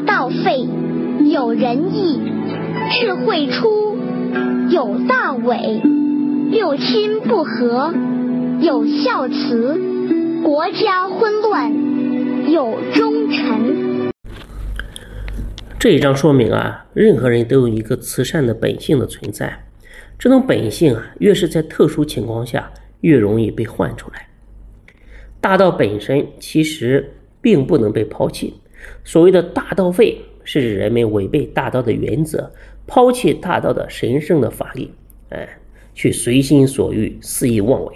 道废，有仁义；智慧出，有大伪；六亲不和，有孝慈；国家混乱，有忠臣。这一章说明啊，任何人都有一个慈善的本性的存在。这种本性啊，越是在特殊情况下，越容易被唤出来。大道本身其实并不能被抛弃。所谓的大道废，是指人们违背大道的原则，抛弃大道的神圣的法力，哎，去随心所欲、肆意妄为。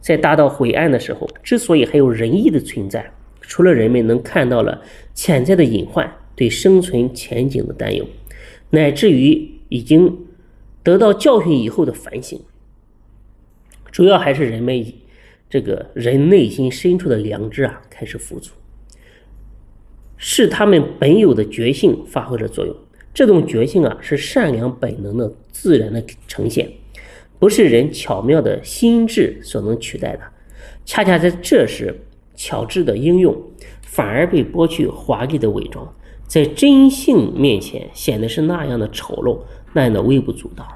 在大道灰暗的时候，之所以还有仁义的存在，除了人们能看到了潜在的隐患、对生存前景的担忧，乃至于已经。得到教训以后的反省，主要还是人们这个人内心深处的良知啊开始浮足，是他们本有的觉性发挥了作用。这种觉性啊是善良本能的自然的呈现，不是人巧妙的心智所能取代的。恰恰在这时，巧智的应用反而被剥去华丽的伪装，在真性面前显得是那样的丑陋。那样的微不足道，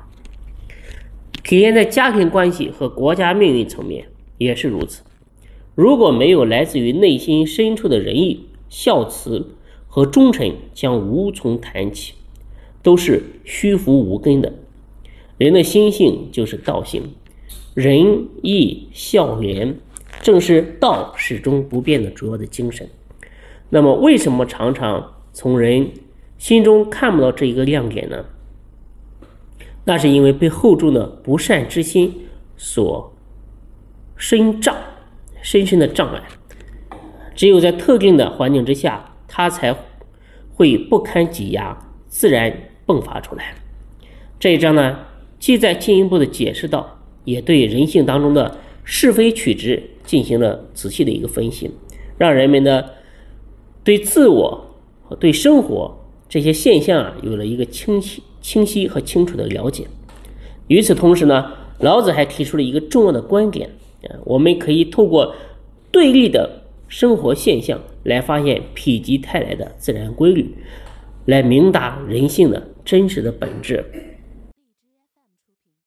体现在家庭关系和国家命运层面也是如此。如果没有来自于内心深处的仁义、孝慈和忠臣，将无从谈起，都是虚浮无根的。人的心性就是道性，仁义孝廉正是道始终不变的主要的精神。那么，为什么常常从人心中看不到这一个亮点呢？那是因为被厚重的不善之心所深障，深深的障碍。只有在特定的环境之下，它才会不堪挤压，自然迸发出来。这一章呢，既在进一步的解释到，也对人性当中的是非曲直进行了仔细的一个分析，让人们呢对自我和对生活这些现象啊有了一个清晰。清晰和清楚的了解。与此同时呢，老子还提出了一个重要的观点，我们可以透过对立的生活现象来发现否极泰来的自然规律，来明达人性的真实的本质。